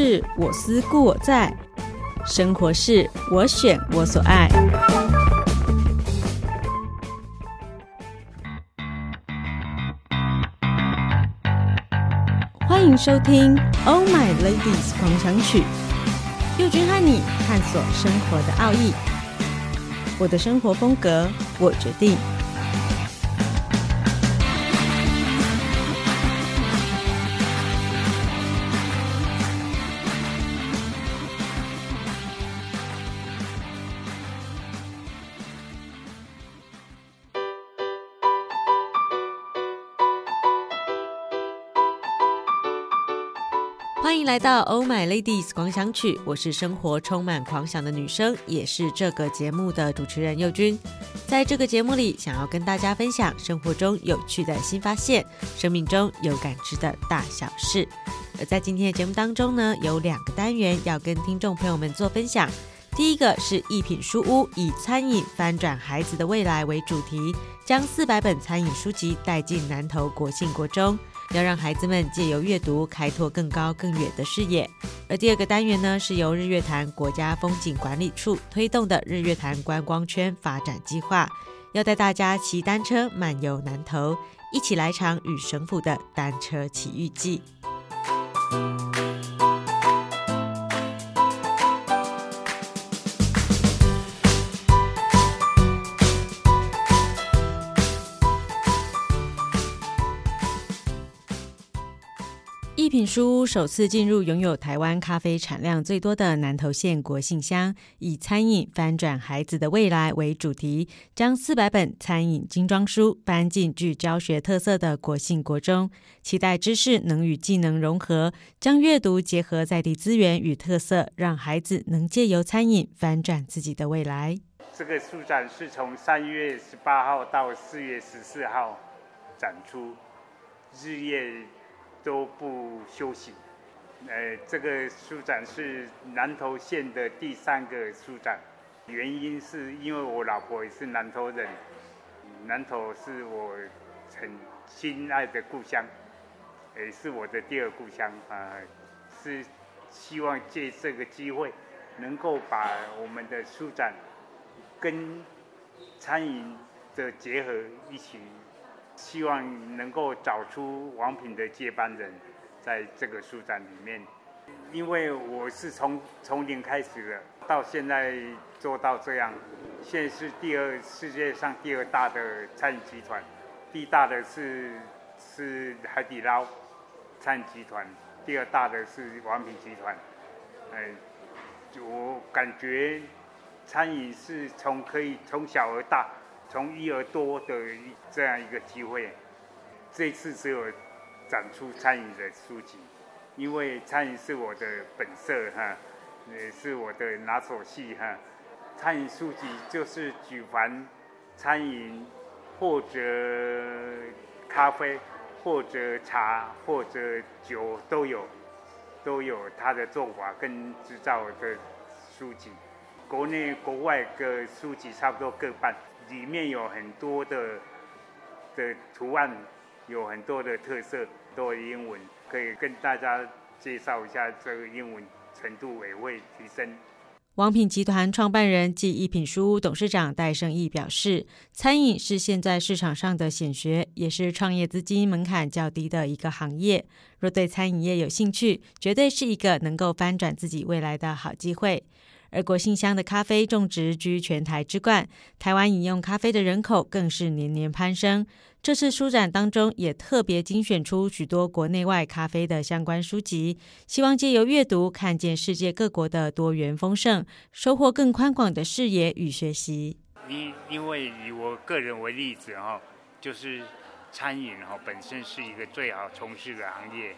是我思故我在，生活是我选我所爱。欢迎收听《Oh My Ladies 狂想曲》，佑君和你探索生活的奥义。我的生活风格，我决定。欢迎来到《Oh My Ladies 狂想曲》，我是生活充满狂想的女生，也是这个节目的主持人佑君。在这个节目里，想要跟大家分享生活中有趣的新发现，生命中有感知的大小事。而在今天的节目当中呢，有两个单元要跟听众朋友们做分享。第一个是一品书屋以餐饮翻转孩子的未来为主题，将四百本餐饮书籍带进南投国信国中。要让孩子们借由阅读开拓更高更远的视野。而第二个单元呢，是由日月潭国家风景管理处推动的日月潭观光圈发展计划，要带大家骑单车漫游南投，一起来场与神府的单车奇遇记。品书屋首次进入拥有台湾咖啡产量最多的南投县国信乡，以餐饮翻转孩子的未来为主题，将四百本餐饮精装书搬进具教学特色的国信国中，期待知识能与技能融合，将阅读结合在地资源与特色，让孩子能借由餐饮翻转自己的未来。这个书展是从三月十八号到四月十四号展出，日夜。都不休息。呃，这个书展是南投县的第三个书展，原因是因为我老婆也是南投人，南投是我很心爱的故乡，也是我的第二故乡啊，呃，是希望借这个机会，能够把我们的书展跟餐饮的结合一起。希望能够找出王品的接班人，在这个书展里面，因为我是从从零开始的，到现在做到这样，现在是第二世界上第二大的餐饮集团，第一大的是是海底捞餐饮集团，第二大的是王品集团，哎，我感觉餐饮是从可以从小而大。从一而多的这样一个机会，这次只有展出餐饮的书籍，因为餐饮是我的本色哈，也是我的拿手戏哈。餐饮书籍就是举凡餐饮或者咖啡或者茶或者酒都有，都有它的做法跟制造的书籍，国内国外的书籍差不多各半。里面有很多的的图案，有很多的特色，都有英文，可以跟大家介绍一下这个英文程度也会提升。王品集团创办人暨一品书屋董事长戴胜义表示，餐饮是现在市场上的显学，也是创业资金门槛较低的一个行业。若对餐饮业有兴趣，绝对是一个能够翻转自己未来的好机会。而国信乡的咖啡种植居全台之冠，台湾饮用咖啡的人口更是年年攀升。这次书展当中也特别精选出许多国内外咖啡的相关书籍，希望借由阅读看见世界各国的多元丰盛，收获更宽广的视野与学习。因因为以我个人为例子哈，就是餐饮哈本身是一个最好从事的行业，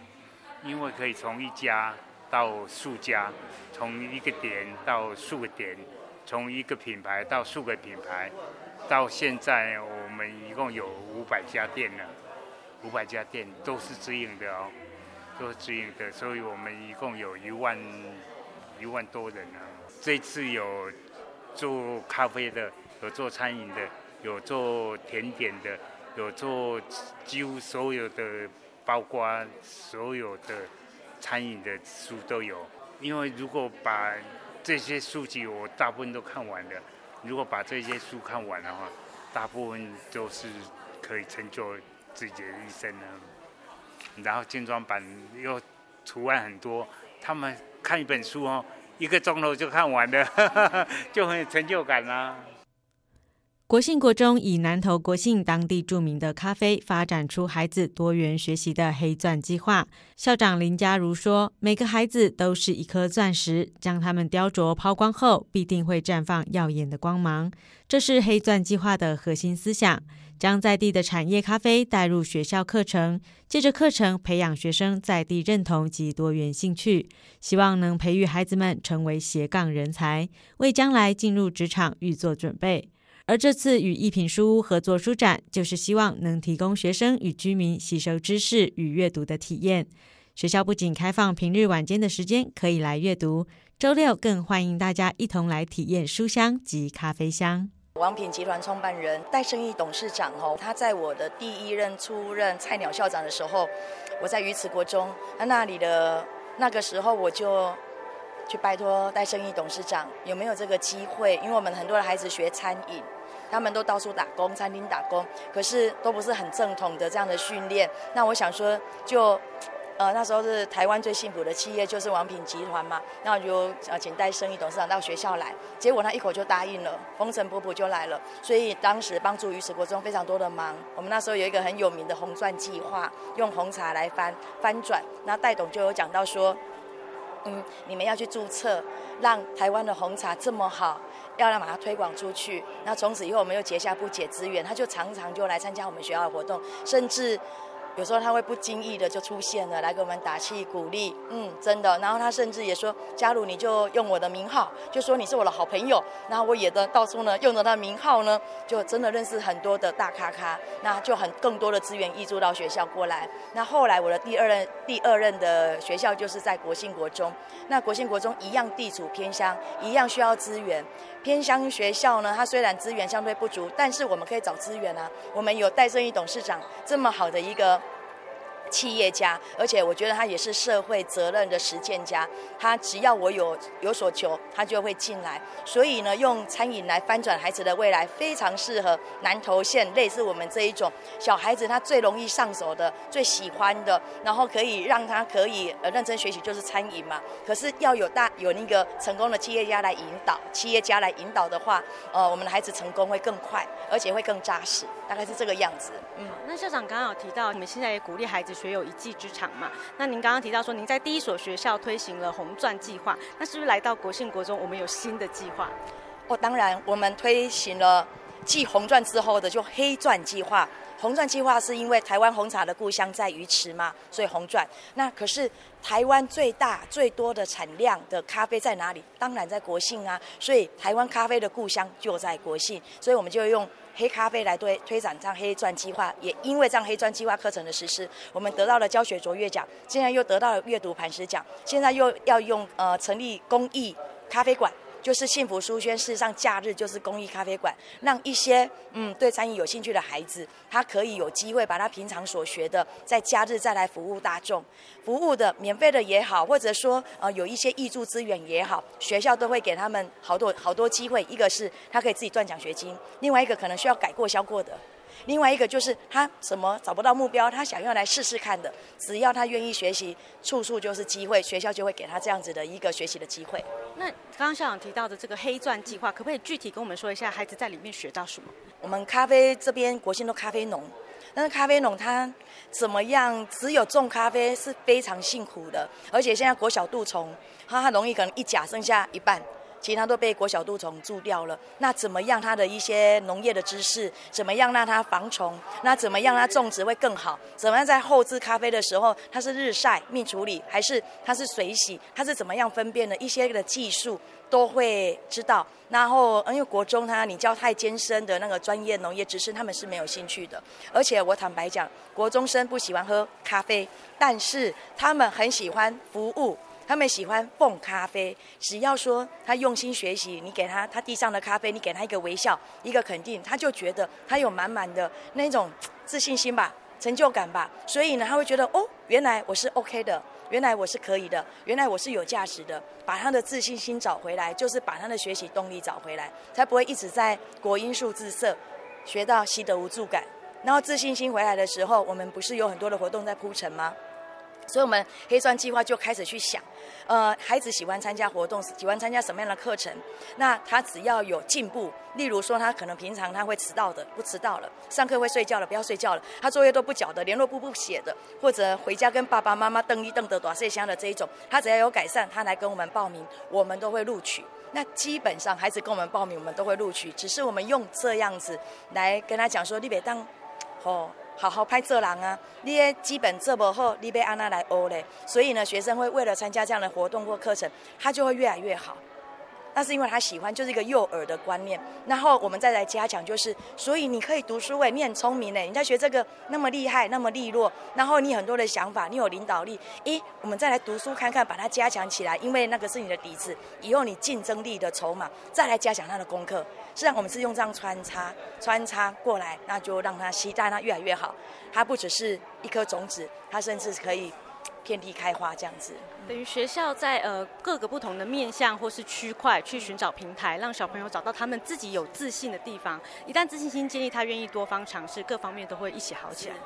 因为可以从一家。到数家，从一个点到数个点，从一个品牌到数个品牌，到现在我们一共有五百家店了，五百家店都是直营的哦，都是直营的，所以我们一共有一万一万多人啊。这次有做咖啡的，有做餐饮的，有做甜点的，有做几乎所有的，包括所有的。餐饮的书都有。因为如果把这些书籍我大部分都看完了，如果把这些书看完的话，大部分都是可以成就自己的一生呢。然后精装版又图案很多，他们看一本书哦，一个钟头就看完了，就很有成就感啦、啊。国信国中以南投国信当地著名的咖啡，发展出孩子多元学习的黑钻计划。校长林佳如说：“每个孩子都是一颗钻石，将他们雕琢抛光后，必定会绽放耀眼的光芒。这是黑钻计划的核心思想，将在地的产业咖啡带入学校课程，借着课程培养学生在地认同及多元兴趣，希望能培育孩子们成为斜杠人才，为将来进入职场预做准备。”而这次与一品书屋合作书展，就是希望能提供学生与居民吸收知识与阅读的体验。学校不仅开放平日晚间的时间可以来阅读，周六更欢迎大家一同来体验书香及咖啡香。王品集团创办人戴胜义董事长哦，他在我的第一任初任菜鸟校长的时候，我在鱼池国中，那那里的那个时候我就。去拜托戴胜义董事长有没有这个机会？因为我们很多的孩子学餐饮，他们都到处打工，餐厅打工，可是都不是很正统的这样的训练。那我想说，就呃那时候是台湾最幸福的企业就是王品集团嘛，那我就呃请戴胜益董事长到学校来，结果他一口就答应了，风尘仆仆就来了。所以当时帮助鱼池国中非常多的忙。我们那时候有一个很有名的红钻计划，用红茶来翻翻转。那戴董就有讲到说。嗯，你们要去注册，让台湾的红茶这么好，要让把它推广出去。那从此以后，我们又结下不解之缘。他就常常就来参加我们学校的活动，甚至。有时候他会不经意的就出现了，来给我们打气鼓励，嗯，真的。然后他甚至也说：“佳如，你就用我的名号，就说你是我的好朋友。”然后我也的到处呢，用着他的名号呢，就真的认识很多的大咖咖，那就很更多的资源挹注到学校过来。那后来我的第二任第二任的学校就是在国信国中，那国信国中一样地处偏乡，一样需要资源。偏乡学校呢，它虽然资源相对不足，但是我们可以找资源啊。我们有戴胜义董事长这么好的一个。企业家，而且我觉得他也是社会责任的实践家。他只要我有有所求，他就会进来。所以呢，用餐饮来翻转孩子的未来，非常适合南投县类似我们这一种小孩子，他最容易上手的、最喜欢的，然后可以让他可以呃认真学习，就是餐饮嘛。可是要有大有那个成功的企业家来引导，企业家来引导的话，呃，我们的孩子成功会更快，而且会更扎实，大概是这个样子。嗯，那校长刚刚有提到，你们现在也鼓励孩子。学有一技之长嘛？那您刚刚提到说，您在第一所学校推行了红钻计划，那是不是来到国信国中，我们有新的计划？哦，当然，我们推行了继红钻之后的就黑钻计划。红钻计划是因为台湾红茶的故乡在鱼池嘛，所以红钻。那可是台湾最大最多的产量的咖啡在哪里？当然在国信啊。所以台湾咖啡的故乡就在国信，所以我们就用。黑咖啡来推推展这样黑钻计划，也因为这样黑钻计划课程的实施，我们得到了教学卓越奖，现在又得到了阅读磐石奖，现在又要用呃成立公益咖啡馆。就是幸福书轩，事实上假日就是公益咖啡馆，让一些嗯对餐饮有兴趣的孩子，他可以有机会把他平常所学的，在假日再来服务大众，服务的免费的也好，或者说呃有一些挹注资源也好，学校都会给他们好多好多机会，一个是他可以自己赚奖学金，另外一个可能需要改过销过的。另外一个就是他什么找不到目标，他想要来试试看的，只要他愿意学习，处处就是机会，学校就会给他这样子的一个学习的机会。那刚刚校长提到的这个黑钻计划，可不可以具体跟我们说一下，孩子在里面学到什么？我们咖啡这边国信都咖啡农，但是咖啡农他怎么样？只有种咖啡是非常辛苦的，而且现在国小杜虫，它它容易可能一甲剩下一半。其他都被国小杜虫蛀掉了，那怎么样？它的一些农业的知识，怎么样让它防虫？那怎么样让它种植会更好？怎么样在后制咖啡的时候，它是日晒蜜处理，还是它是水洗？它是怎么样分辨的？一些的技术都会知道。然后，因为国中他你教太艰深的那个专业农业知识，他们是没有兴趣的。而且我坦白讲，国中生不喜欢喝咖啡，但是他们很喜欢服务。他们喜欢奉咖啡，只要说他用心学习，你给他他递上的咖啡，你给他一个微笑，一个肯定，他就觉得他有满满的那种自信心吧，成就感吧。所以呢，他会觉得哦，原来我是 OK 的，原来我是可以的，原来我是有价值的，把他的自信心找回来，就是把他的学习动力找回来，才不会一直在国英数自社学到习得无助感。然后自信心回来的时候，我们不是有很多的活动在铺陈吗？所以，我们黑钻计划就开始去想，呃，孩子喜欢参加活动，喜欢参加什么样的课程？那他只要有进步，例如说他可能平常他会迟到的，不迟到了；上课会睡觉了，不要睡觉了；他作业都不缴的，联络簿不写的，或者回家跟爸爸妈妈瞪一瞪的短碎香的这一种，他只要有改善，他来跟我们报名，我们都会录取。那基本上孩子跟我们报名，我们都会录取，只是我们用这样子来跟他讲说，你别当，哦。好好拍做人啊！你的基本做不好，你被安娜来殴嘞。所以呢，学生会为了参加这样的活动或课程，他就会越来越好。那是因为他喜欢，就是一个诱饵的观念。然后我们再来加强，就是所以你可以读书诶，你很聪明诶，你在学这个那么厉害，那么利落，然后你很多的想法，你有领导力。诶，我们再来读书看看，把它加强起来，因为那个是你的底子，以后你竞争力的筹码。再来加强他的功课，实际上我们是用这样穿插穿插过来，那就让他期待他越来越好。他不只是一颗种子，他甚至可以。遍地开花这样子，等于学校在呃各个不同的面向或是区块去寻找平台，让小朋友找到他们自己有自信的地方。一旦自信心建立，他愿意多方尝试，各方面都会一起好起来。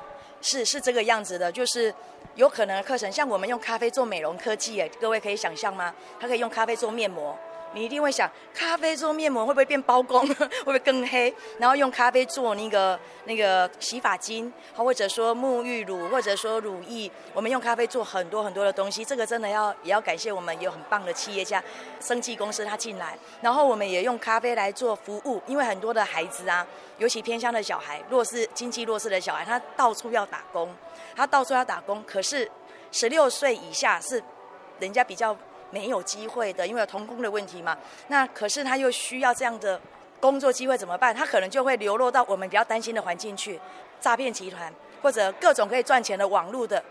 是是这个样子的，就是有可能的课程，像我们用咖啡做美容科技，哎，各位可以想象吗？他可以用咖啡做面膜。你一定会想，咖啡做面膜会不会变包公？会不会更黑？然后用咖啡做那个那个洗发精，或者说沐浴乳，或者说乳液，我们用咖啡做很多很多的东西。这个真的要也要感谢我们有很棒的企业家，生技公司他进来，然后我们也用咖啡来做服务，因为很多的孩子啊，尤其偏乡的小孩，弱势经济弱势的小孩，他到处要打工，他到处要打工，可是十六岁以下是人家比较。没有机会的，因为有童工的问题嘛。那可是他又需要这样的工作机会怎么办？他可能就会流落到我们比较担心的环境去，诈骗集团或者各种可以赚钱的网络的。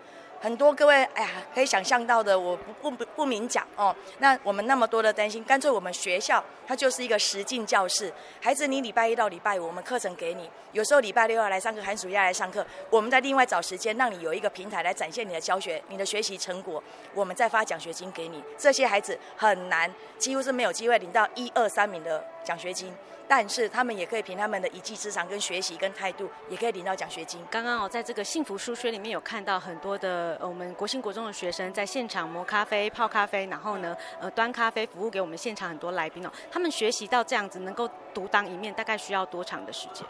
很多各位，哎呀，可以想象到的，我不不不明讲哦。那我们那么多的担心，干脆我们学校它就是一个实境教室。孩子，你礼拜一到礼拜五，我们课程给你；有时候礼拜六要来上课，寒暑假来上课，我们再另外找时间，让你有一个平台来展现你的教学、你的学习成果。我们再发奖学金给你。这些孩子很难，几乎是没有机会领到一二三名的奖学金。但是他们也可以凭他们的一技之长跟学习跟态度，也可以领到奖学金。刚刚哦，在这个幸福书学里面有看到很多的呃，我们国兴国中的学生在现场磨咖啡、泡咖啡，然后呢，呃，端咖啡服务给我们现场很多来宾哦。他们学习到这样子能够独当一面，大概需要多长的时间？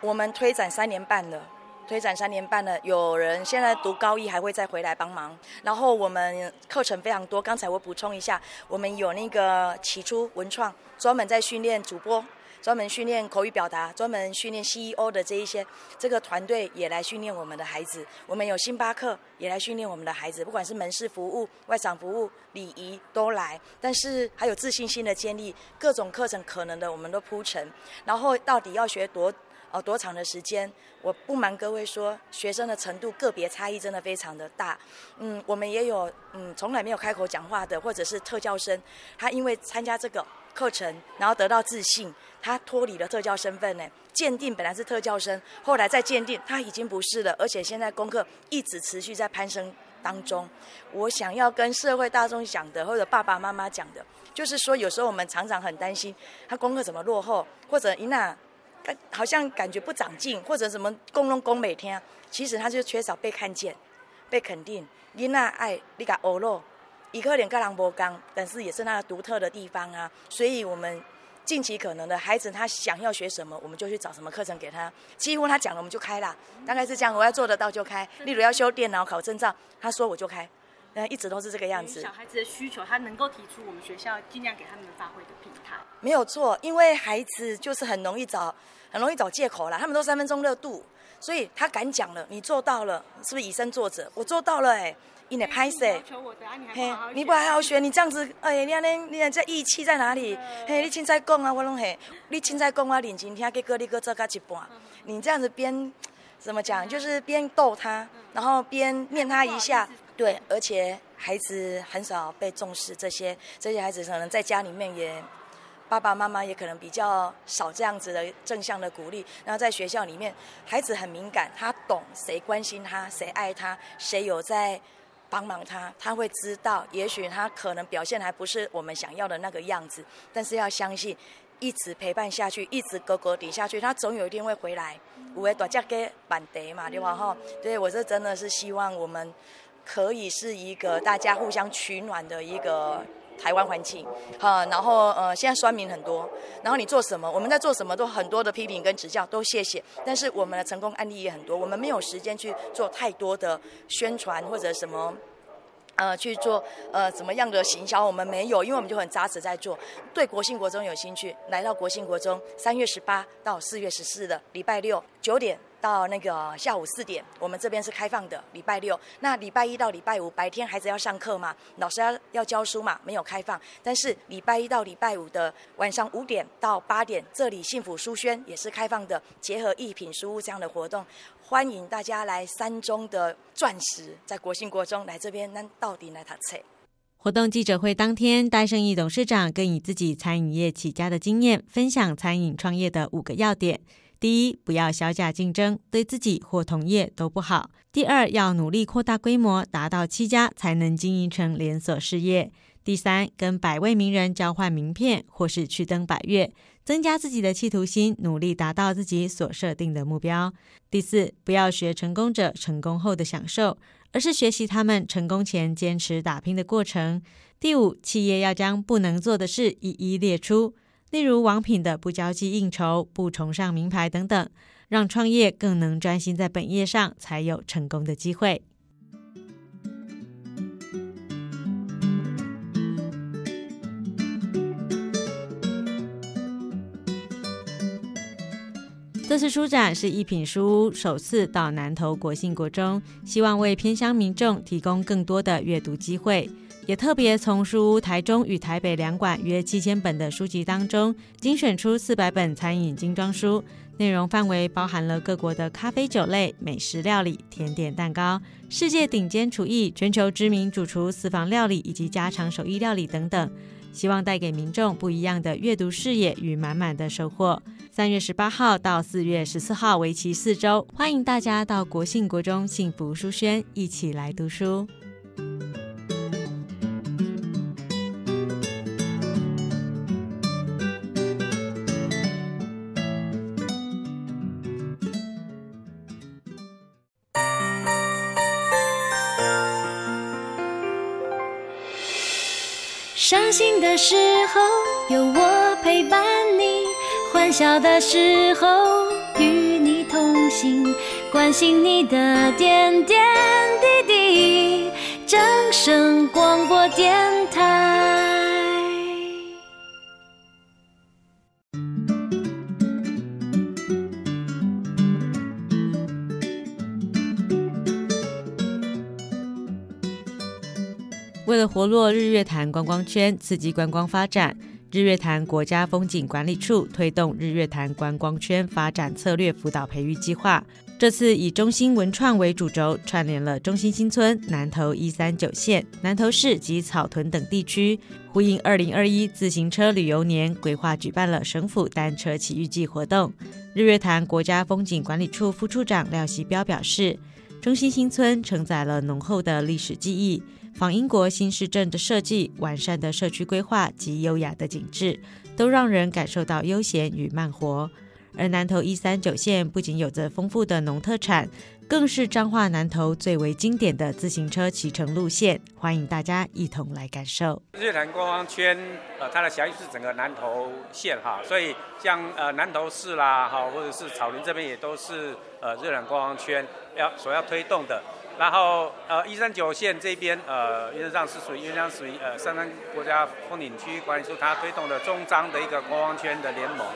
我们推展三年半了，推展三年半了。有人现在读高一还会再回来帮忙。然后我们课程非常多，刚才我补充一下，我们有那个起初文创，专门在训练主播。专门训练口语表达，专门训练 CEO 的这一些，这个团队也来训练我们的孩子。我们有星巴克也来训练我们的孩子，不管是门市服务、外场服务、礼仪都来。但是还有自信心的建立，各种课程可能的我们都铺陈。然后到底要学多呃多长的时间？我不瞒各位说，学生的程度个别差异真的非常的大。嗯，我们也有嗯从来没有开口讲话的，或者是特教生，他因为参加这个。课程，然后得到自信，他脱离了特教身份呢。鉴定本来是特教生，后来再鉴定他已经不是了，而且现在功课一直持续在攀升当中。我想要跟社会大众讲的，或者爸爸妈妈讲的，就是说有时候我们常常很担心他功课怎么落后，或者伊娜好像感觉不长进，或者什么功弄功每天，其实他就缺少被看见、被肯定。伊那爱你个欧洛。一个人跟人不刚，但是也是那个独特的地方啊。所以，我们尽其可能的，孩子他想要学什么，我们就去找什么课程给他。几乎他讲了，我们就开了，大概是这样。我要做得到就开。例如要修电脑、考证照，他说我就开。嗯，一直都是这个样子。小孩子的需求，他能够提出，我们学校尽量给他们发挥的平台。没有错，因为孩子就是很容易找，很容易找借口啦。他们都三分钟热度，所以他敢讲了，你做到了，是不是以身作则？我做到了、欸，哎。你得拍摄，嘿，你不还好学？你这样子，哎，你你你这义气在哪里？嘿，你凊彩讲啊，我拢嘿，你凊彩讲我认真听，结果你搁做甲一半。你这样子边怎么讲？就是边逗他，然后边念他一下。对，而且孩子很少被重视，这些这些孩子可能在家里面也，爸爸妈妈也可能比较少这样子的正向的鼓励。然后在学校里面，孩子很敏感，他懂谁关心他，谁爱他，谁有在。帮忙他，他会知道，也许他可能表现还不是我们想要的那个样子，但是要相信，一直陪伴下去，一直哥哥底下去，他总有一天会回来。五位大家给板德嘛，对吧？哈，对我这真的是希望我们可以是一个大家互相取暖的一个台湾环境，哈。然后呃，现在酸民很多，然后你做什么，我们在做什么都很多的批评跟指教，都谢谢。但是我们的成功案例也很多，我们没有时间去做太多的宣传或者什么。呃，去做呃怎么样的行销？我们没有，因为我们就很扎实在做。对国信国中有兴趣，来到国信国中，三月十八到四月十四的礼拜六九点。到那个下午四点，我们这边是开放的。礼拜六，那礼拜一到礼拜五白天孩子要上课嘛，老师要要教书嘛，没有开放。但是礼拜一到礼拜五的晚上五点到八点，这里幸福书轩也是开放的，结合一品书屋这样的活动，欢迎大家来三中的钻石，在国信国中来这边，那到底来读册。活动记者会当天，戴胜义董事长更以自己餐饮业起家的经验，分享餐饮创业的五个要点。第一，不要小假竞争，对自己或同业都不好。第二，要努力扩大规模，达到七家才能经营成连锁事业。第三，跟百位名人交换名片，或是去登百岳，增加自己的企图心，努力达到自己所设定的目标。第四，不要学成功者成功后的享受，而是学习他们成功前坚持打拼的过程。第五，企业要将不能做的事一一列出。例如王品的不交际应酬、不崇尚名牌等等，让创业更能专心在本业上，才有成功的机会。这次书展是一品书屋首次到南投国信国中，希望为偏乡民众提供更多的阅读机会。也特别从书屋台中与台北两馆约七千本的书籍当中，精选出四百本餐饮精装书，内容范围包含了各国的咖啡酒类、美食料理、甜点、蛋糕、世界顶尖厨艺、全球知名主厨私房料理以及家常手艺料理等等，希望带给民众不一样的阅读视野与满满的收获。三月十八号到四月十四号，为期四周，欢迎大家到国信国中幸福书轩一起来读书。伤心的时候有我陪伴你，欢笑的时候与你同行，关心你的点点滴滴。正声广播电台。为了活络日月潭观光圈，刺激观光发展，日月潭国家风景管理处推动日月潭观光圈发展策略辅导培育计划。这次以中心文创为主轴，串联了中心新村、南投一三九线、南投市及草屯等地区，呼应二零二一自行车旅游年，规划举办了省府单车奇遇记活动。日月潭国家风景管理处副处长廖锡标表示，中心新村承载了浓厚的历史记忆。仿英国新市镇的设计、完善的社区规划及优雅的景致，都让人感受到悠闲与慢活。而南投一三九线不仅有着丰富的农特产，更是彰化南投最为经典的自行车骑乘路线，欢迎大家一同来感受。日南观光圈，呃，它的辖域是整个南投县哈，所以像呃南投市啦，哈，或者是草林这边也都是呃日南观光圈要所要推动的。然后，呃，一三九线这边，呃，原则上是属于，原则上属于呃，三山国家风景区管理处它推动的中张的一个观光圈的联盟。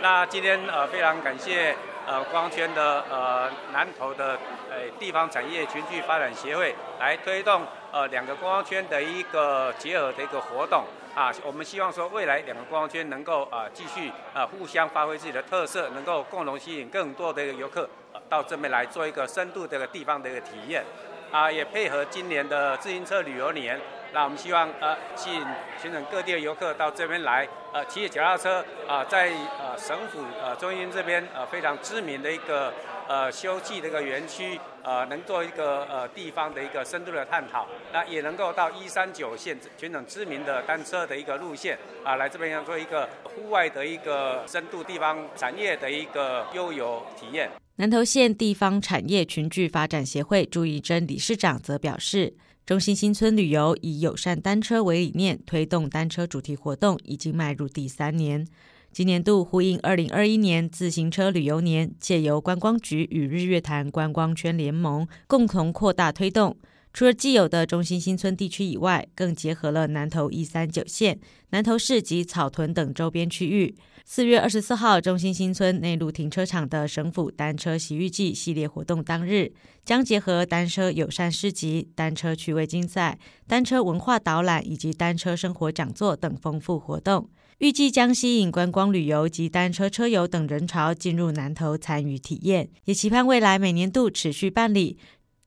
那今天呃，非常感谢呃，观光圈的呃南投的呃地方产业群聚发展协会来推动呃两个观光圈的一个结合的一个活动啊。我们希望说未来两个观光圈能够啊、继续啊、互相发挥自己的特色，能够共同吸引更多的一个游客。到这边来做一个深度这个地方的一个体验，啊，也配合今年的自行车旅游年，那我们希望呃吸引全省各地的游客到这边来，呃骑着脚踏车啊、在呃省府呃中心这边呃非常知名的一个呃休憩的一个园区，呃能做一个呃地方的一个深度的探讨，那也能够到一三九线全省知名的单车的一个路线啊、来这边要做一个户外的一个深度地方产业的一个悠游体验。南投县地方产业群聚发展协会朱怡珍理事长则表示，中心新村旅游以友善单车为理念，推动单车主题活动已经迈入第三年。今年度呼应二零二一年自行车旅游年，借由观光局与日月潭观光圈联盟共同扩大推动。除了既有的中心新村地区以外，更结合了南投一三九线、南投市及草屯等周边区域。四月二十四号，中心新村内陆停车场的省府单车洗浴季系列活动当日，将结合单车友善市集、单车趣味竞赛、单车文化导览以及单车生活讲座等丰富活动，预计将吸引观光旅游及单车车友等人潮进入南投参与体验，也期盼未来每年度持续办理。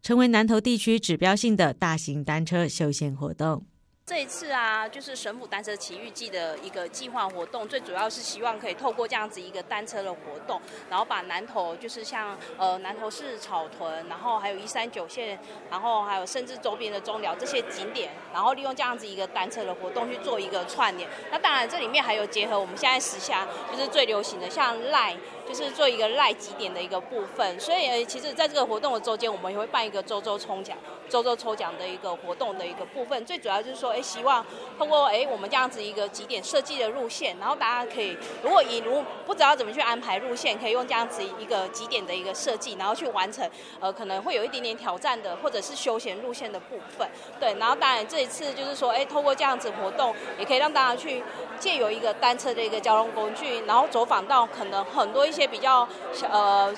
成为南投地区指标性的大型单车休闲活动。这一次啊，就是神府单车奇遇记的一个计划活动，最主要是希望可以透过这样子一个单车的活动，然后把南投就是像呃南投市草屯，然后还有一三九线，然后还有甚至周边的中寮这些景点，然后利用这样子一个单车的活动去做一个串联。那当然这里面还有结合我们现在时下就是最流行的像赖。就是做一个赖几点的一个部分，所以其实在这个活动的周间，我们也会办一个周周抽奖、周周抽奖的一个活动的一个部分。最主要就是说，哎，希望通过哎我们这样子一个几点设计的路线，然后大家可以如果以如不知道怎么去安排路线，可以用这样子一个几点的一个设计，然后去完成呃可能会有一点点挑战的或者是休闲路线的部分。对，然后当然这一次就是说，哎，透过这样子活动，也可以让大家去借由一个单车的一个交通工具，然后走访到可能很多一些。一些比较呃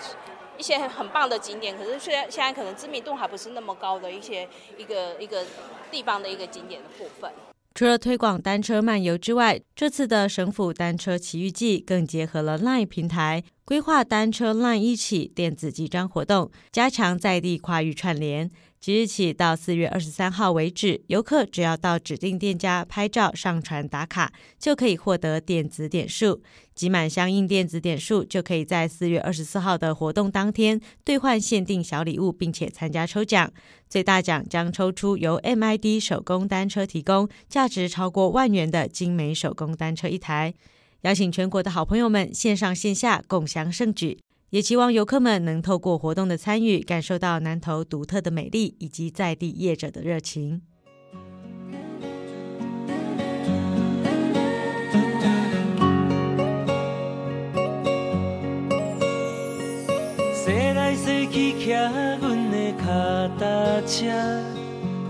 一些很棒的景点，可是虽然现在可能知名度还不是那么高的一些一个一个地方的一个景点的部分。除了推广单车漫游之外，这次的省府单车奇遇记更结合了 LINE 平台，规划单车 LINE 一起电子集章活动，加强在地跨域串联。即日起到四月二十三号为止，游客只要到指定店家拍照、上传打卡，就可以获得电子点数。集满相应电子点数，就可以在四月二十四号的活动当天兑换限定小礼物，并且参加抽奖。最大奖将抽出由 MID 手工单车提供，价值超过万元的精美手工单车一台。邀请全国的好朋友们线上线下共享盛举。也期望游客们能透过活动的参与，感受到南投独特的美丽以及在地业者的热情。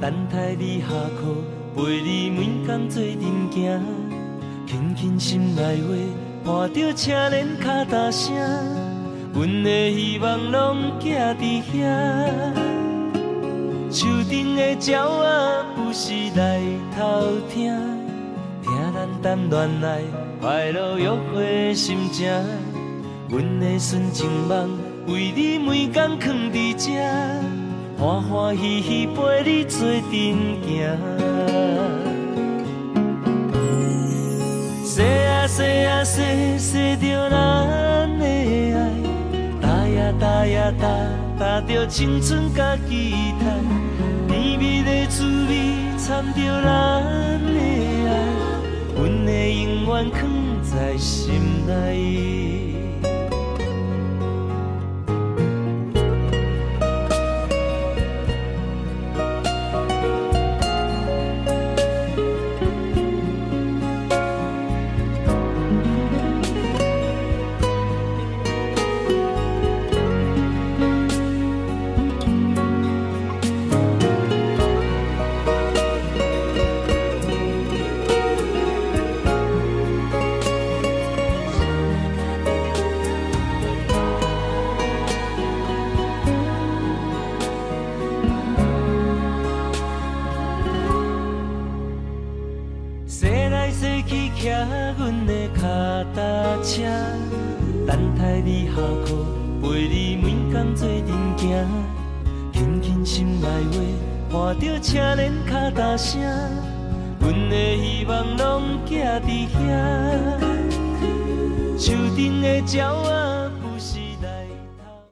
等待你下课，陪你每天做阵行，轻轻心内话，伴着车轮脚踏声。阮的希望拢寄伫遐，树顶的鸟仔不时来偷听，听咱谈恋爱快乐约会的心情。阮的纯情梦为你每天藏伫这，欢欢喜喜陪你做阵行。说啊说啊说，着咱的爱。踏呀踏，踏着青春甲期待，甜蜜的滋味掺着咱的爱，阮的永远藏在心内